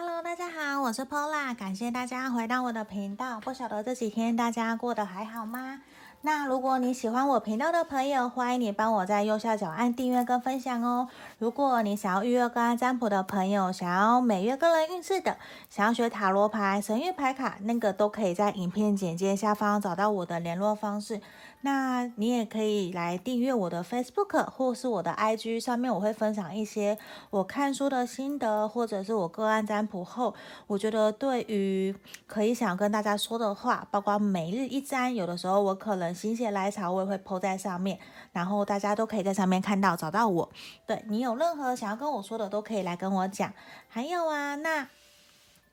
Hello，大家好，我是 Pola，感谢大家回到我的频道。不晓得这几天大家过得还好吗？那如果你喜欢我频道的朋友，欢迎你帮我在右下角按订阅跟分享哦。如果你想要预约个案占卜的朋友，想要每月个人运势的，想要学塔罗牌、神谕牌卡，那个都可以在影片简介下方找到我的联络方式。那你也可以来订阅我的 Facebook 或是我的 IG，上面我会分享一些我看书的心得，或者是我个案占卜后，我觉得对于可以想跟大家说的话，包括每日一占，有的时候我可能心血来潮，我也会 po 在上面，然后大家都可以在上面看到找到我。对，你有任何想要跟我说的，都可以来跟我讲。还有啊，那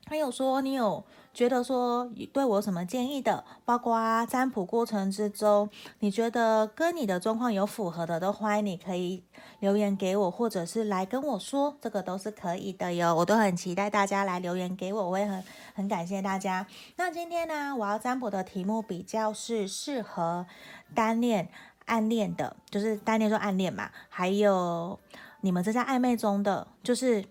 还有说你有。觉得说对我什么建议的，包括占卜过程之中，你觉得跟你的状况有符合的，都欢迎你可以留言给我，或者是来跟我说，这个都是可以的哟。我都很期待大家来留言给我，我也很很感谢大家。那今天呢，我要占卜的题目比较是适合单恋、暗恋的，就是单恋就暗恋嘛，还有你们正在暧昧中的，就是。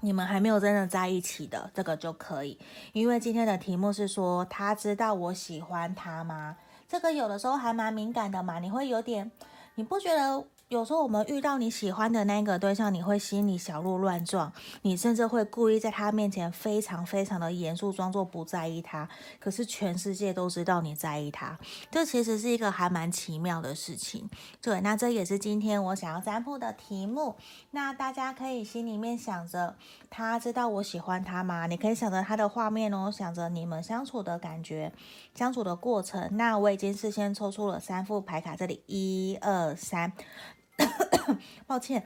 你们还没有真的在一起的，这个就可以，因为今天的题目是说，他知道我喜欢他吗？这个有的时候还蛮敏感的嘛，你会有点，你不觉得？有时候我们遇到你喜欢的那个对象，你会心里小鹿乱撞，你甚至会故意在他面前非常非常的严肃，装作不在意他。可是全世界都知道你在意他，这其实是一个还蛮奇妙的事情。对，那这也是今天我想要占卜的题目。那大家可以心里面想着，他知道我喜欢他吗？你可以想着他的画面哦，想着你们相处的感觉，相处的过程。那我已经事先抽出了三副牌卡，这里一二三。抱歉，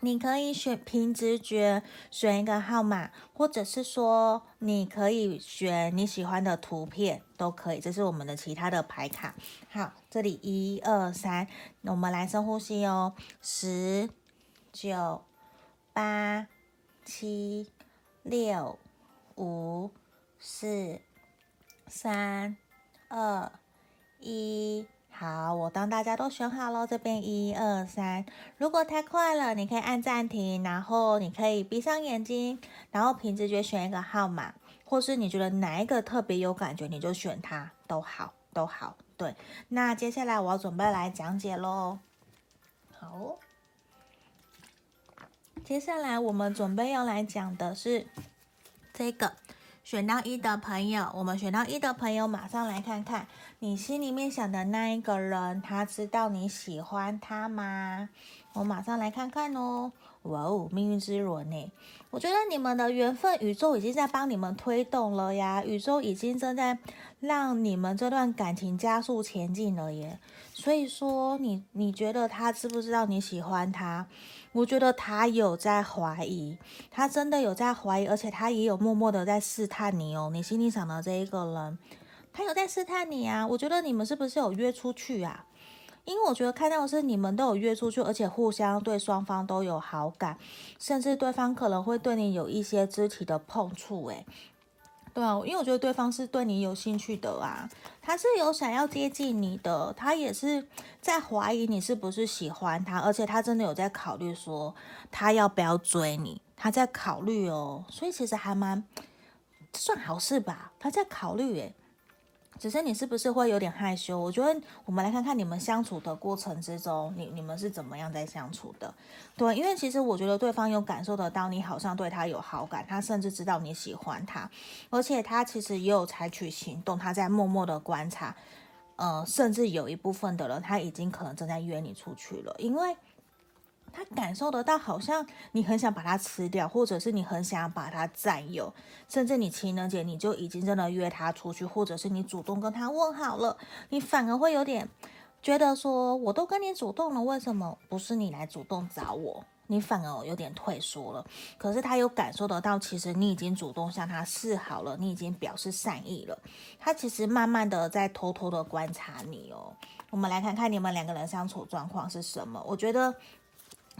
你可以选凭直觉选一个号码，或者是说你可以选你喜欢的图片都可以。这是我们的其他的牌卡。好，这里一二三，我们来深呼吸哦，十、九、八、七、六、五、四、三、二、一。好，我当大家都选好了，这边一二三。如果太快了，你可以按暂停，然后你可以闭上眼睛，然后凭直觉选一个号码，或是你觉得哪一个特别有感觉，你就选它，都好，都好。对，那接下来我要准备来讲解喽。好，接下来我们准备要来讲的是这个。选到一的朋友，我们选到一的朋友，马上来看看你心里面想的那一个人，他知道你喜欢他吗？我马上来看看哦。哇哦，命运之轮呢？我觉得你们的缘分，宇宙已经在帮你们推动了呀，宇宙已经正在让你们这段感情加速前进了耶。所以说，你你觉得他知不知道你喜欢他？我觉得他有在怀疑，他真的有在怀疑，而且他也有默默的在试探你哦。你心里想的这一个人，他有在试探你啊。我觉得你们是不是有约出去啊？因为我觉得看到的是你们都有约出去，而且互相对双方都有好感，甚至对方可能会对你有一些肢体的碰触，诶。对啊，因为我觉得对方是对你有兴趣的啊，他是有想要接近你的，他也是在怀疑你是不是喜欢他，而且他真的有在考虑说他要不要追你，他在考虑哦，所以其实还蛮算好事吧，他在考虑诶。只是你是不是会有点害羞？我觉得我们来看看你们相处的过程之中，你你们是怎么样在相处的？对，因为其实我觉得对方有感受得到你好像对他有好感，他甚至知道你喜欢他，而且他其实也有采取行动，他在默默的观察，呃，甚至有一部分的人他已经可能正在约你出去了，因为。他感受得到，好像你很想把它吃掉，或者是你很想把它占有，甚至你情人节你就已经真的约他出去，或者是你主动跟他问好了，你反而会有点觉得说，我都跟你主动了，为什么不是你来主动找我？你反而有点退缩了。可是他有感受得到，其实你已经主动向他示好了，你已经表示善意了。他其实慢慢的在偷偷的观察你哦。我们来看看你们两个人相处状况是什么？我觉得。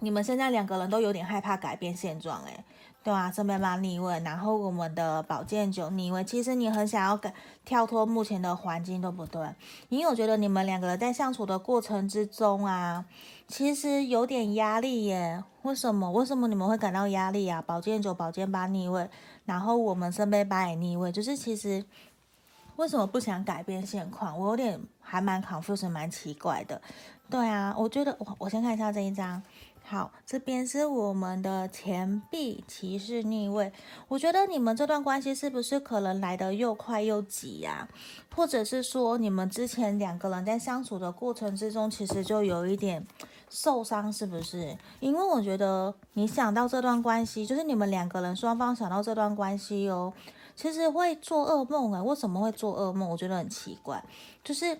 你们现在两个人都有点害怕改变现状，诶。对啊，圣杯八逆位，然后我们的宝剑九逆位，其实你很想要改跳脱目前的环境，对不对？因为我觉得你们两个人在相处的过程之中啊，其实有点压力耶。为什么？为什么你们会感到压力啊？宝剑九、宝剑八逆位，然后我们圣杯八也逆位，就是其实为什么不想改变现况？我有点还蛮 confused，蛮奇怪的。对啊，我觉得我我先看一下这一张。好，这边是我们的钱币骑士逆位。我觉得你们这段关系是不是可能来得又快又急呀？或者是说你们之前两个人在相处的过程之中，其实就有一点受伤，是不是？因为我觉得你想到这段关系，就是你们两个人双方想到这段关系哦，其实会做噩梦哎。为什么会做噩梦？我觉得很奇怪，就是。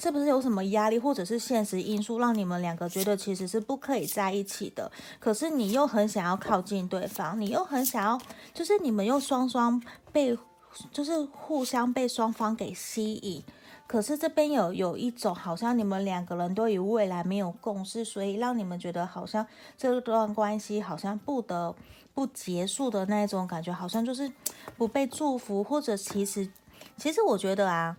是不是有什么压力，或者是现实因素，让你们两个觉得其实是不可以在一起的？可是你又很想要靠近对方，你又很想要，就是你们又双双被，就是互相被双方给吸引。可是这边有有一种好像你们两个人对于未来没有共识，所以让你们觉得好像这段关系好像不得不结束的那种感觉，好像就是不被祝福，或者其实，其实我觉得啊。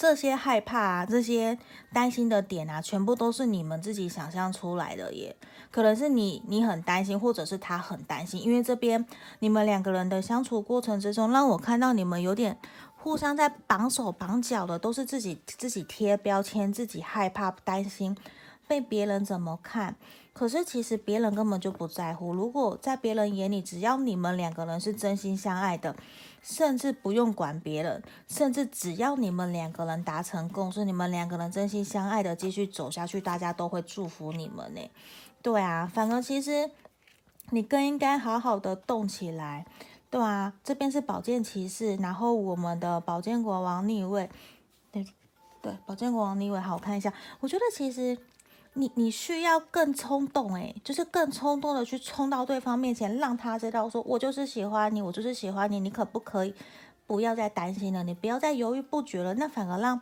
这些害怕啊，这些担心的点啊，全部都是你们自己想象出来的耶。可能是你你很担心，或者是他很担心，因为这边你们两个人的相处过程之中，让我看到你们有点互相在绑手绑脚的，都是自己自己贴标签，自己害怕担心被别人怎么看。可是其实别人根本就不在乎。如果在别人眼里，只要你们两个人是真心相爱的。甚至不用管别人，甚至只要你们两个人达成共识，你们两个人真心相爱的继续走下去，大家都会祝福你们呢。对啊，反而其实你更应该好好的动起来。对啊，这边是宝剑骑士，然后我们的宝剑国王逆位，对对，宝剑国王逆位，好，看一下，我觉得其实。你你需要更冲动诶，就是更冲动的去冲到对方面前，让他知道说，我就是喜欢你，我就是喜欢你，你可不可以不要再担心了？你不要再犹豫不决了，那反而让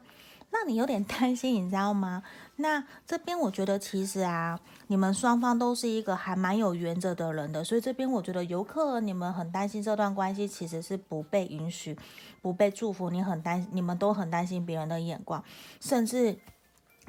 让你有点 担心，你知道吗？那这边我觉得其实啊，你们双方都是一个还蛮有原则的人的，所以这边我觉得游客你们很担心这段关系其实是不被允许、不被祝福，你很担，你们都很担心别人的眼光，甚至。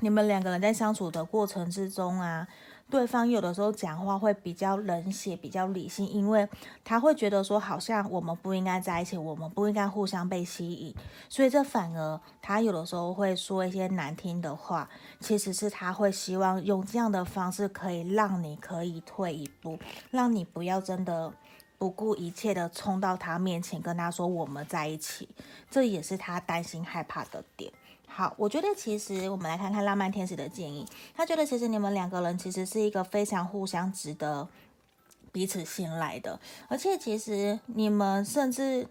你们两个人在相处的过程之中啊，对方有的时候讲话会比较冷血，比较理性，因为他会觉得说，好像我们不应该在一起，我们不应该互相被吸引，所以这反而他有的时候会说一些难听的话，其实是他会希望用这样的方式可以让你可以退一步，让你不要真的不顾一切的冲到他面前跟他说我们在一起，这也是他担心害怕的点。好，我觉得其实我们来看看浪漫天使的建议。他觉得其实你们两个人其实是一个非常互相值得彼此信赖的，而且其实你们甚至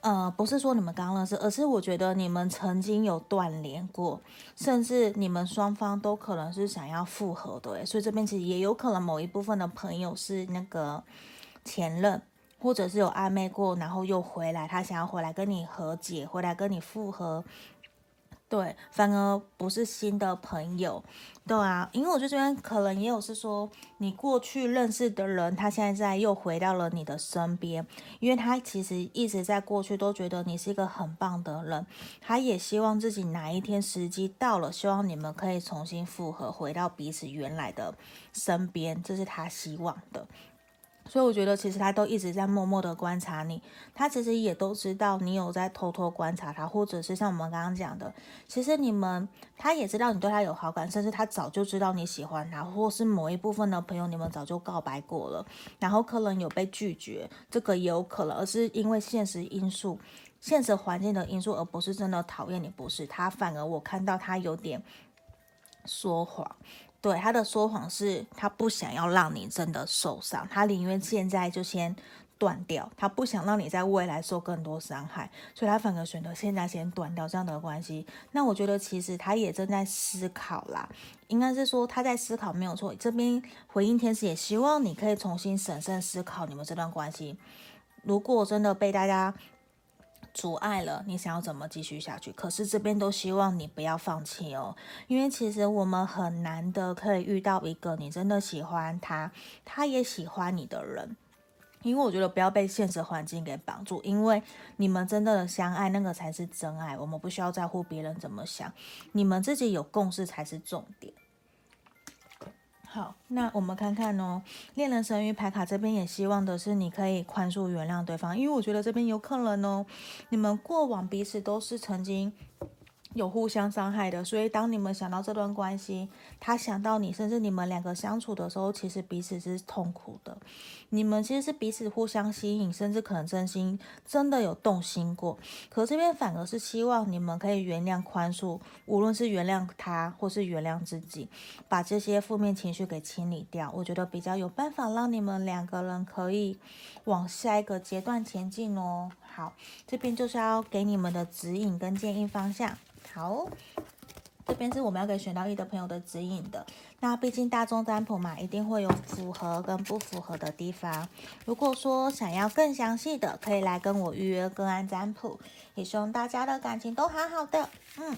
呃不是说你们刚认识，而是我觉得你们曾经有断联过，甚至你们双方都可能是想要复合的。所以这边其实也有可能某一部分的朋友是那个前任，或者是有暧昧过，然后又回来，他想要回来跟你和解，回来跟你复合。对，反而不是新的朋友，对啊，因为我觉得这边可能也有是说，你过去认识的人，他现在又回到了你的身边，因为他其实一直在过去都觉得你是一个很棒的人，他也希望自己哪一天时机到了，希望你们可以重新复合，回到彼此原来的身边，这是他希望的。所以我觉得，其实他都一直在默默的观察你，他其实也都知道你有在偷偷观察他，或者是像我们刚刚讲的，其实你们他也知道你对他有好感，甚至他早就知道你喜欢他，或是某一部分的朋友你们早就告白过了，然后可能有被拒绝，这个也有可能，而是因为现实因素、现实环境的因素，而不是真的讨厌你，不是他，反而我看到他有点说谎。对，他的说谎是，他不想要让你真的受伤，他宁愿现在就先断掉，他不想让你在未来受更多伤害，所以他反而选择现在先断掉这样的关系。那我觉得其实他也正在思考啦，应该是说他在思考没有错。这边回应天使也希望你可以重新审慎思考你们这段关系。如果真的被大家阻碍了你想要怎么继续下去。可是这边都希望你不要放弃哦，因为其实我们很难得可以遇到一个你真的喜欢他，他也喜欢你的人。因为我觉得不要被现实环境给绑住，因为你们真的相爱，那个才是真爱。我们不需要在乎别人怎么想，你们自己有共识才是重点。好，那我们看看哦，恋人神鱼牌卡这边也希望的是你可以宽恕原谅对方，因为我觉得这边有可能哦，你们过往彼此都是曾经。有互相伤害的，所以当你们想到这段关系，他想到你，甚至你们两个相处的时候，其实彼此是痛苦的。你们其实是彼此互相吸引，甚至可能真心真的有动心过。可这边反而是希望你们可以原谅、宽恕，无论是原谅他或是原谅自己，把这些负面情绪给清理掉。我觉得比较有办法让你们两个人可以往下一个阶段前进哦。好，这边就是要给你们的指引跟建议方向。好，这边是我们要给选到一的朋友的指引的。那毕竟大众占卜嘛，一定会有符合跟不符合的地方。如果说想要更详细的，可以来跟我预约个案占卜。也希望大家的感情都好好的。嗯，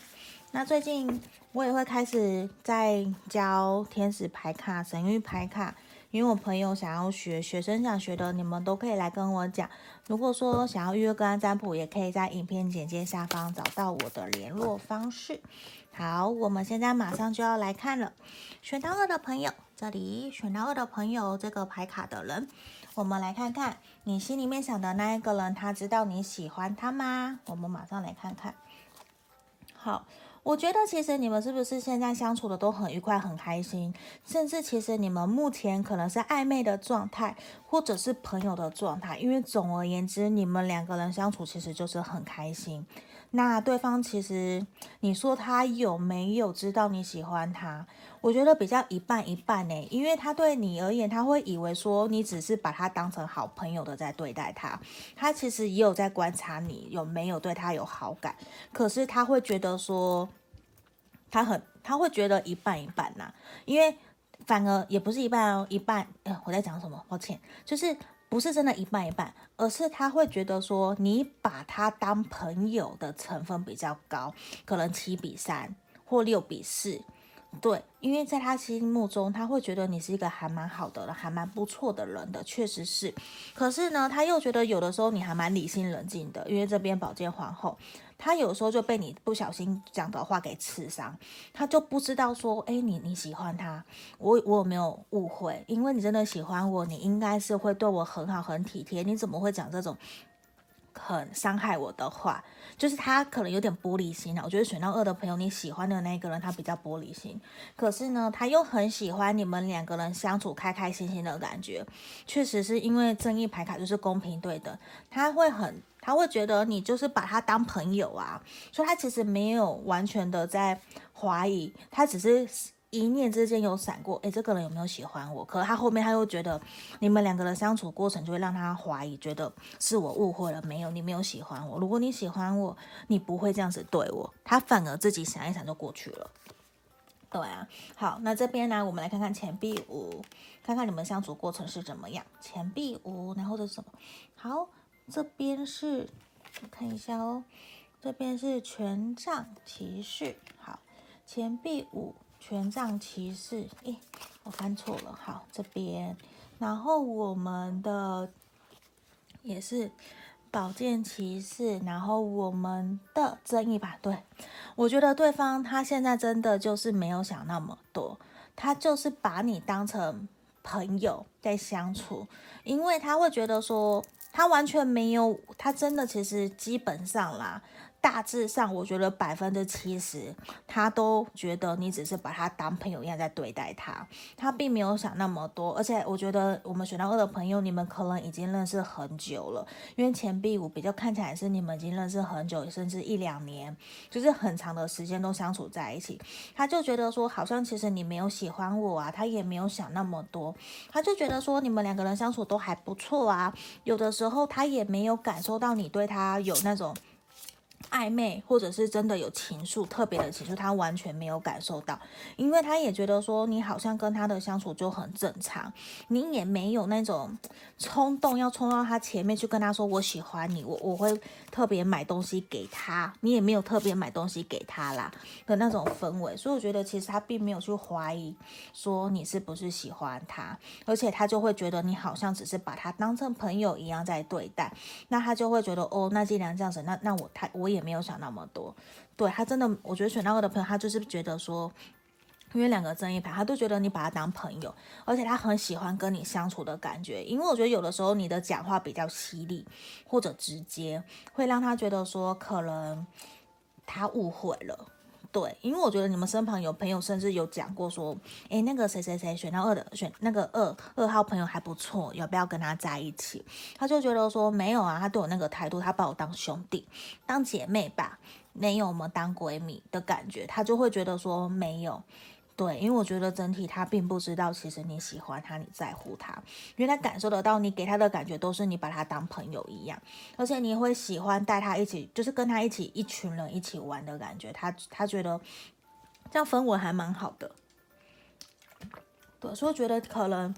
那最近我也会开始在教天使牌卡、神谕牌卡。因为我朋友想要学，学生想学的，你们都可以来跟我讲。如果说想要预约个案占卜，也可以在影片简介下方找到我的联络方式。好，我们现在马上就要来看了。选到二的朋友，这里选到二的朋友，这个牌卡的人，我们来看看你心里面想的那一个人，他知道你喜欢他吗？我们马上来看看。好。我觉得其实你们是不是现在相处的都很愉快、很开心，甚至其实你们目前可能是暧昧的状态，或者是朋友的状态。因为总而言之，你们两个人相处其实就是很开心。那对方其实，你说他有没有知道你喜欢他？我觉得比较一半一半呢，因为他对你而言，他会以为说你只是把他当成好朋友的在对待他，他其实也有在观察你有没有对他有好感，可是他会觉得说，他很，他会觉得一半一半呐，因为反而也不是一半哦，一半，呃，我在讲什么？抱歉，就是。不是真的一半一半，而是他会觉得说你把他当朋友的成分比较高，可能七比三或六比四。对，因为在他心目中，他会觉得你是一个还蛮好的人，还蛮不错的人的，确实是。可是呢，他又觉得有的时候你还蛮理性冷静的，因为这边宝剑皇后，他有时候就被你不小心讲的话给刺伤，他就不知道说，哎，你你喜欢他，我我有没有误会？因为你真的喜欢我，你应该是会对我很好很体贴，你怎么会讲这种？很伤害我的话，就是他可能有点玻璃心啊。我觉得选到二的朋友，你喜欢的那个人他比较玻璃心，可是呢，他又很喜欢你们两个人相处开开心心的感觉。确实是因为正义牌卡就是公平对的，他会很，他会觉得你就是把他当朋友啊，所以他其实没有完全的在怀疑，他只是。一念之间有闪过，诶，这个人有没有喜欢我？可他后面他又觉得你们两个人相处过程就会让他怀疑，觉得是我误会了，没有，你没有喜欢我。如果你喜欢我，你不会这样子对我。他反而自己想一想就过去了。对啊，好，那这边呢，我们来看看钱币五，看看你们相处过程是怎么样。钱币五，然后是什么？好，这边是，我看一下哦，这边是权杖骑士。好，钱币五。权杖骑士，诶，我翻错了，好，这边，然后我们的也是宝剑骑士，然后我们的正义吧，对，我觉得对方他现在真的就是没有想那么多，他就是把你当成朋友在相处，因为他会觉得说，他完全没有，他真的其实基本上啦。大致上，我觉得百分之七十，他都觉得你只是把他当朋友一样在对待他，他并没有想那么多。而且，我觉得我们选到二的朋友，你们可能已经认识很久了，因为钱币五比较看起来是你们已经认识很久，甚至一两年，就是很长的时间都相处在一起。他就觉得说，好像其实你没有喜欢我啊，他也没有想那么多，他就觉得说你们两个人相处都还不错啊。有的时候他也没有感受到你对他有那种。暧昧，或者是真的有情愫，特别的情愫，他完全没有感受到，因为他也觉得说你好像跟他的相处就很正常，你也没有那种冲动要冲到他前面去跟他说我喜欢你，我我会特别买东西给他，你也没有特别买东西给他啦的那种氛围，所以我觉得其实他并没有去怀疑说你是不是喜欢他，而且他就会觉得你好像只是把他当成朋友一样在对待，那他就会觉得哦，那既然这样子，那那我他我也。没有想那么多，对，他真的，我觉得选到我的朋友，他就是觉得说，因为两个正义牌，他都觉得你把他当朋友，而且他很喜欢跟你相处的感觉，因为我觉得有的时候你的讲话比较犀利或者直接，会让他觉得说可能他误会了。对，因为我觉得你们身旁有朋友，甚至有讲过说，诶，那个谁谁谁选到二的，选那个二二号朋友还不错，要不要跟他在一起？他就觉得说没有啊，他对我那个态度，他把我当兄弟、当姐妹吧，没有我们当闺蜜的感觉，他就会觉得说没有。对，因为我觉得整体他并不知道，其实你喜欢他，你在乎他，因为他感受得到你给他的感觉都是你把他当朋友一样，而且你会喜欢带他一起，就是跟他一起一群人一起玩的感觉，他他觉得这样氛围还蛮好的。对，所以我觉得可能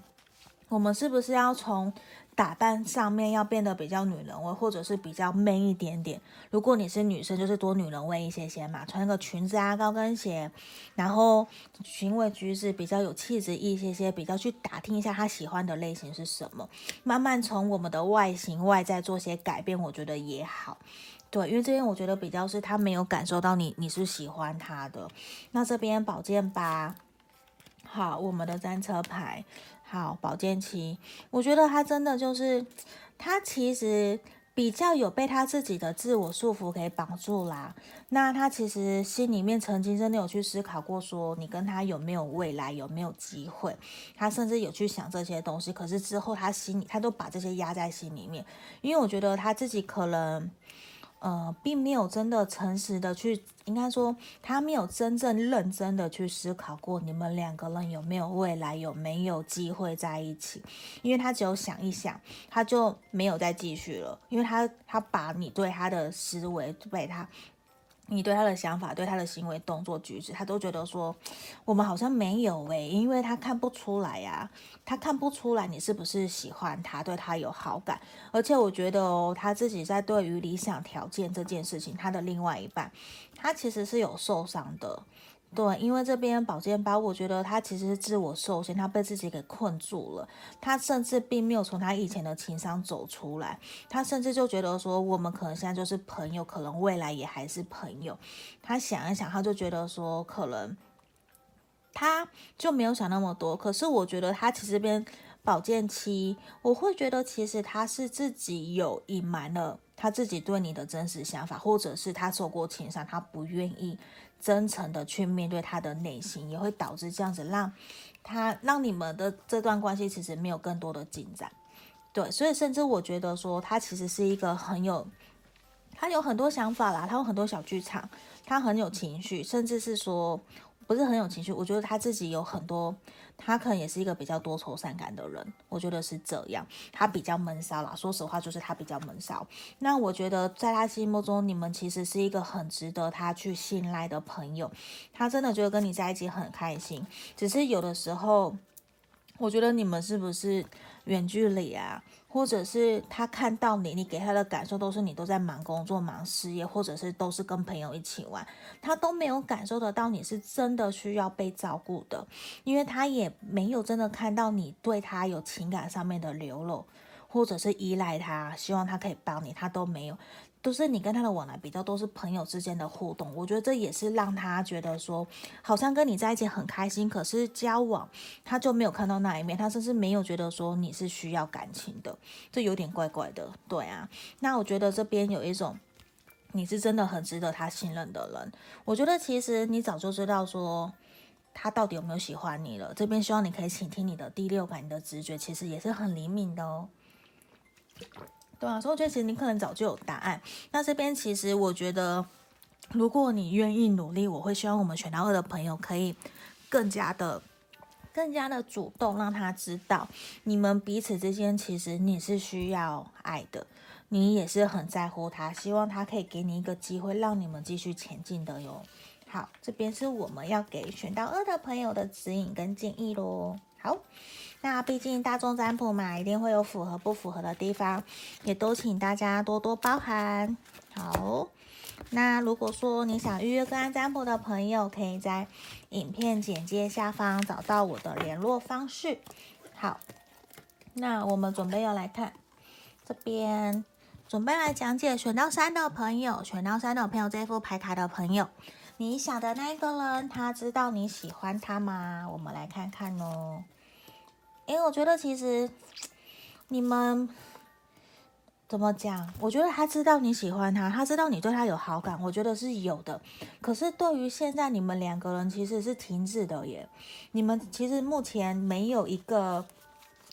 我们是不是要从。打扮上面要变得比较女人味，或者是比较 man 一点点。如果你是女生，就是多女人味一些些嘛，穿个裙子啊、高跟鞋，然后行为举止比较有气质一些些，比较去打听一下他喜欢的类型是什么，慢慢从我们的外形外在做些改变，我觉得也好。对，因为这边我觉得比较是他没有感受到你你是喜欢他的。那这边宝剑八，好，我们的战车牌。好，宝剑七，我觉得他真的就是，他其实比较有被他自己的自我束缚给绑住啦。那他其实心里面曾经真的有去思考过，说你跟他有没有未来，有没有机会？他甚至有去想这些东西，可是之后他心里他都把这些压在心里面，因为我觉得他自己可能。呃，并没有真的诚实的去，应该说他没有真正认真的去思考过你们两个人有没有未来，有没有机会在一起，因为他只有想一想，他就没有再继续了，因为他他把你对他的思维被他。你对他的想法、对他的行为、动作、举止，他都觉得说我们好像没有诶、因为他看不出来呀、他看不出来你是不是喜欢他，对他有好感。而且我觉得哦，他自己在对于理想条件这件事情，他的另外一半，他其实是有受伤的。对，因为这边宝剑八，我觉得他其实是自我受限，他被自己给困住了。他甚至并没有从他以前的情伤走出来，他甚至就觉得说，我们可能现在就是朋友，可能未来也还是朋友。他想一想，他就觉得说，可能他就没有想那么多。可是我觉得他其实这边宝剑七，我会觉得其实他是自己有隐瞒了他自己对你的真实想法，或者是他受过情伤，他不愿意。真诚的去面对他的内心，也会导致这样子让他让你们的这段关系其实没有更多的进展。对，所以甚至我觉得说他其实是一个很有，他有很多想法啦，他有很多小剧场，他很有情绪，甚至是说。不是很有情绪，我觉得他自己有很多，他可能也是一个比较多愁善感的人，我觉得是这样，他比较闷骚啦。说实话，就是他比较闷骚。那我觉得在他心目中，你们其实是一个很值得他去信赖的朋友，他真的觉得跟你在一起很开心。只是有的时候，我觉得你们是不是远距离啊？或者是他看到你，你给他的感受都是你都在忙工作、忙事业，或者是都是跟朋友一起玩，他都没有感受得到你是真的需要被照顾的，因为他也没有真的看到你对他有情感上面的流露，或者是依赖他，希望他可以帮你，他都没有。都是你跟他的往来比较都是朋友之间的互动，我觉得这也是让他觉得说好像跟你在一起很开心，可是交往他就没有看到那一面，他甚至没有觉得说你是需要感情的，这有点怪怪的，对啊。那我觉得这边有一种你是真的很值得他信任的人，我觉得其实你早就知道说他到底有没有喜欢你了。这边希望你可以倾听你的第六感，你的直觉其实也是很灵敏的哦。对啊，所以我觉得其实你可能早就有答案。那这边其实我觉得，如果你愿意努力，我会希望我们选到二的朋友可以更加的、更加的主动，让他知道你们彼此之间其实你是需要爱的。你也是很在乎他，希望他可以给你一个机会，让你们继续前进的哟。好，这边是我们要给选到二的朋友的指引跟建议喽。好，那毕竟大众占卜嘛，一定会有符合不符合的地方，也都请大家多多包涵。好，那如果说你想预约个案占卜的朋友，可以在影片简介下方找到我的联络方式。好，那我们准备要来看这边，准备来讲解选到三的朋友，选到三的朋友这副牌卡的朋友。你想的那个人，他知道你喜欢他吗？我们来看看哦。因为我觉得其实你们怎么讲？我觉得他知道你喜欢他，他知道你对他有好感，我觉得是有的。可是对于现在你们两个人其实是停滞的耶。你们其实目前没有一个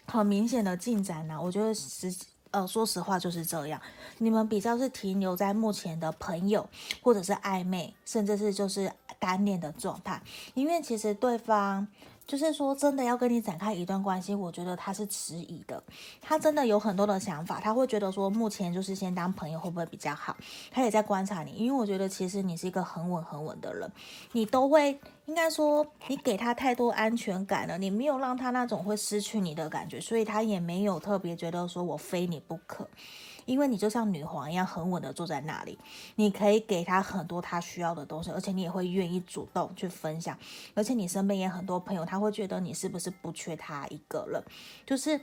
很明显的进展呢。我觉得实。呃，说实话就是这样，你们比较是停留在目前的朋友，或者是暧昧，甚至是就是单恋的状态，因为其实对方。就是说，真的要跟你展开一段关系，我觉得他是迟疑的。他真的有很多的想法，他会觉得说，目前就是先当朋友会不会比较好？他也在观察你，因为我觉得其实你是一个很稳很稳的人，你都会应该说，你给他太多安全感了，你没有让他那种会失去你的感觉，所以他也没有特别觉得说我非你不可。因为你就像女皇一样，很稳的坐在那里，你可以给他很多他需要的东西，而且你也会愿意主动去分享，而且你身边也很多朋友，他会觉得你是不是不缺他一个人，就是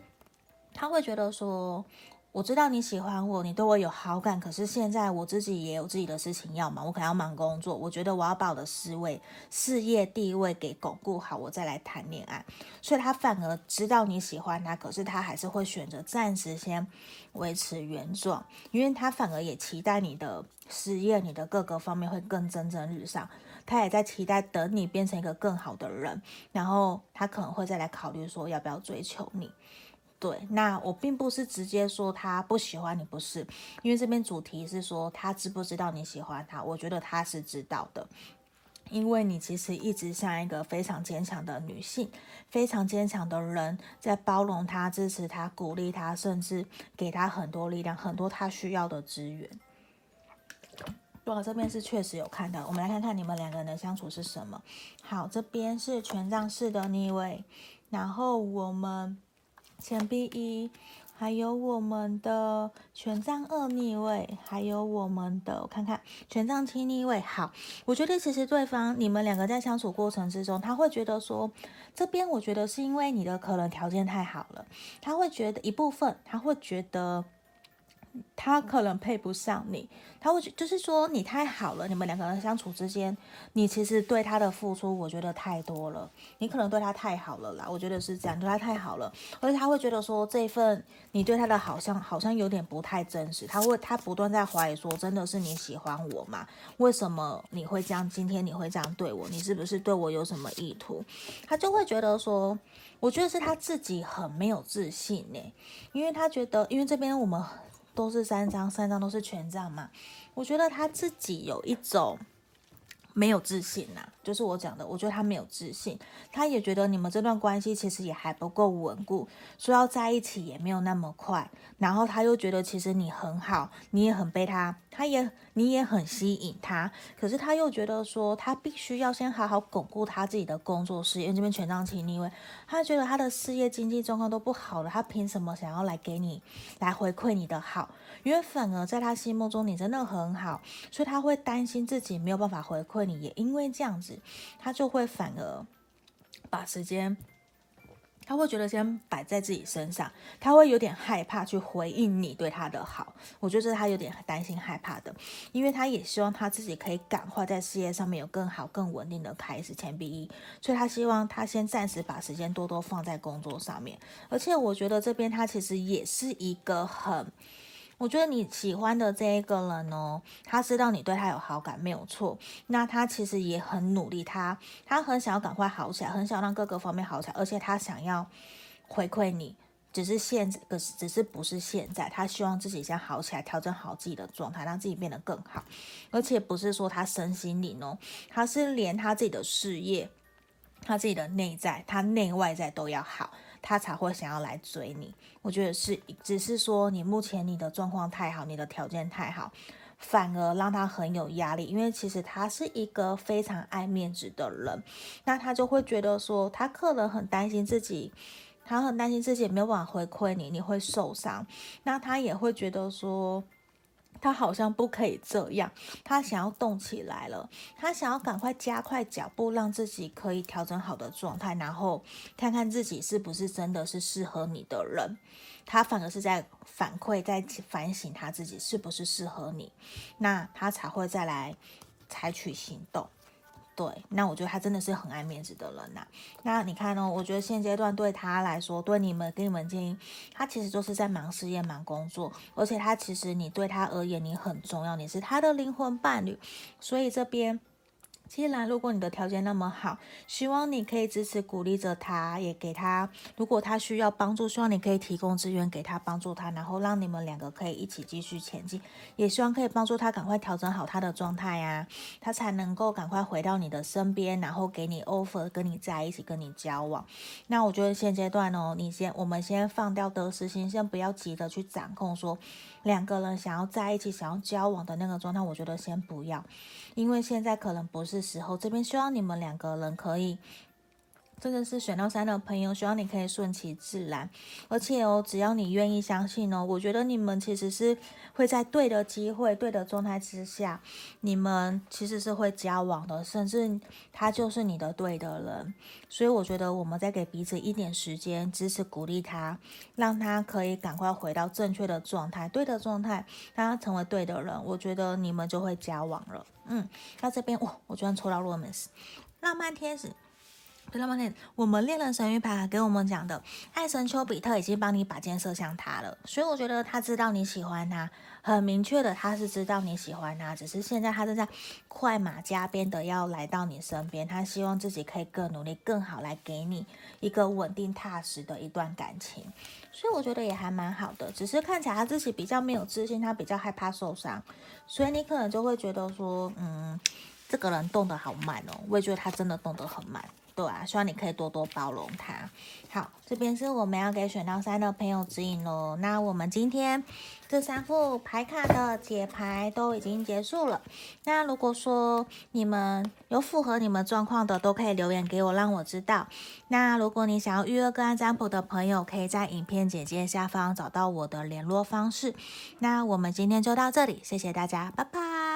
他会觉得说。我知道你喜欢我，你对我有好感，可是现在我自己也有自己的事情要忙，我可能要忙工作。我觉得我要把我的事业、事业地位给巩固好，我再来谈恋爱。所以他反而知道你喜欢他，可是他还是会选择暂时先维持原状，因为他反而也期待你的事业、你的各个方面会更蒸蒸日上。他也在期待等你变成一个更好的人，然后他可能会再来考虑说要不要追求你。对，那我并不是直接说他不喜欢你，不是，因为这边主题是说他知不知道你喜欢他，我觉得他是知道的，因为你其实一直像一个非常坚强的女性，非常坚强的人，在包容他、支持他、鼓励他，甚至给他很多力量、很多他需要的资源。对，这边是确实有看到，我们来看看你们两个人的相处是什么。好，这边是权杖四的逆位，然后我们。钱币一，还有我们的权杖二逆位，还有我们的我看看权杖七逆位。好，我觉得其实对方你们两个在相处过程之中，他会觉得说，这边我觉得是因为你的可能条件太好了，他会觉得一部分，他会觉得。他可能配不上你，他会就是说你太好了，你们两个人相处之间，你其实对他的付出，我觉得太多了，你可能对他太好了啦，我觉得是这样，对他太好了，而且他会觉得说这份你对他的好像好像有点不太真实，他会他不断在怀疑说，真的是你喜欢我吗？为什么你会这样？今天你会这样对我？你是不是对我有什么意图？他就会觉得说，我觉得是他自己很没有自信呢，因为他觉得，因为这边我们。都是三张，三张都是权杖嘛。我觉得他自己有一种没有自信呐、就是我讲的，我觉得他没有自信，他也觉得你们这段关系其实也还不够稳固，说要在一起也没有那么快。然后他又觉得其实你很好，你也很被他，他也。你也很吸引他，可是他又觉得说他必须要先好好巩固他自己的工作室，因为这边权杖七逆位，他觉得他的事业经济状况都不好了，他凭什么想要来给你来回馈你的好？因为反而在他心目中你真的很好，所以他会担心自己没有办法回馈你，也因为这样子，他就会反而把时间。他会觉得先摆在自己身上，他会有点害怕去回应你对他的好。我觉得这是他有点担心害怕的，因为他也希望他自己可以赶快在事业上面有更好、更稳定的开始。钱币一，所以他希望他先暂时把时间多多放在工作上面。而且我觉得这边他其实也是一个很。我觉得你喜欢的这一个人哦，他知道你对他有好感，没有错。那他其实也很努力，他他很想要赶快好起来，很想让各个方面好起来，而且他想要回馈你，只是现在，可是只是不是现在，他希望自己先好起来，调整好自己的状态，让自己变得更好。而且不是说他身心灵哦，他是连他自己的事业，他自己的内在，他内外在都要好。他才会想要来追你。我觉得是，只是说你目前你的状况太好，你的条件太好，反而让他很有压力。因为其实他是一个非常爱面子的人，那他就会觉得说，他可能很担心自己，他很担心自己没有办法回馈你，你会受伤。那他也会觉得说。他好像不可以这样，他想要动起来了，他想要赶快加快脚步，让自己可以调整好的状态，然后看看自己是不是真的是适合你的人。他反而是在反馈，在反省他自己是不是适合你，那他才会再来采取行动。对，那我觉得他真的是很爱面子的人呐、那你看呢？我觉得现阶段对他来说，对你们给你们建议，他其实就是在忙事业、忙工作，而且他其实你对他而言你很重要，你是他的灵魂伴侣，所以这边。既然如果你的条件那么好，希望你可以支持鼓励着他，也给他，如果他需要帮助，希望你可以提供资源给他帮助他，然后让你们两个可以一起继续前进。也希望可以帮助他赶快调整好他的状态呀，他才能够赶快回到你的身边，然后给你 offer，跟你在一起，跟你交往。那我觉得现阶段哦，你先，我们先放掉得失心，先不要急着去掌控说两个人想要在一起、想要交往的那个状态，我觉得先不要，因为现在可能不是。时候，这边需要你们两个人可以。这个是选到三的朋友，希望你可以顺其自然，而且哦，只要你愿意相信哦，我觉得你们其实是会在对的机会、对的状态之下，你们其实是会交往的，甚至他就是你的对的人。所以我觉得我们再给彼此一点时间，支持鼓励他，让他可以赶快回到正确的状态、对的状态，让他成为对的人。我觉得你们就会交往了。嗯，那这边哇，我居然抽到 Romance 浪漫天使。对了吗？我们恋人神諭牌给我们讲的，爱神丘比特已经帮你把箭射向他了，所以我觉得他知道你喜欢他，很明确的他是知道你喜欢他，只是现在他正在快马加鞭的要来到你身边，他希望自己可以更努力、更好来给你一个稳定踏实的一段感情，所以我觉得也还蛮好的，只是看起来他自己比较没有自信，他比较害怕受伤，所以你可能就会觉得说，嗯，这个人动得好慢哦，我也觉得他真的动得很慢。对啊，希望你可以多多包容他。好，这边是我们要给选到三的朋友指引喽。那我们今天这三副牌卡的解牌都已经结束了。那如果说你们有符合你们状况的，都可以留言给我，让我知道。那如果你想要预约个案占卜的朋友，可以在影片简介下方找到我的联络方式。那我们今天就到这里，谢谢大家，拜拜。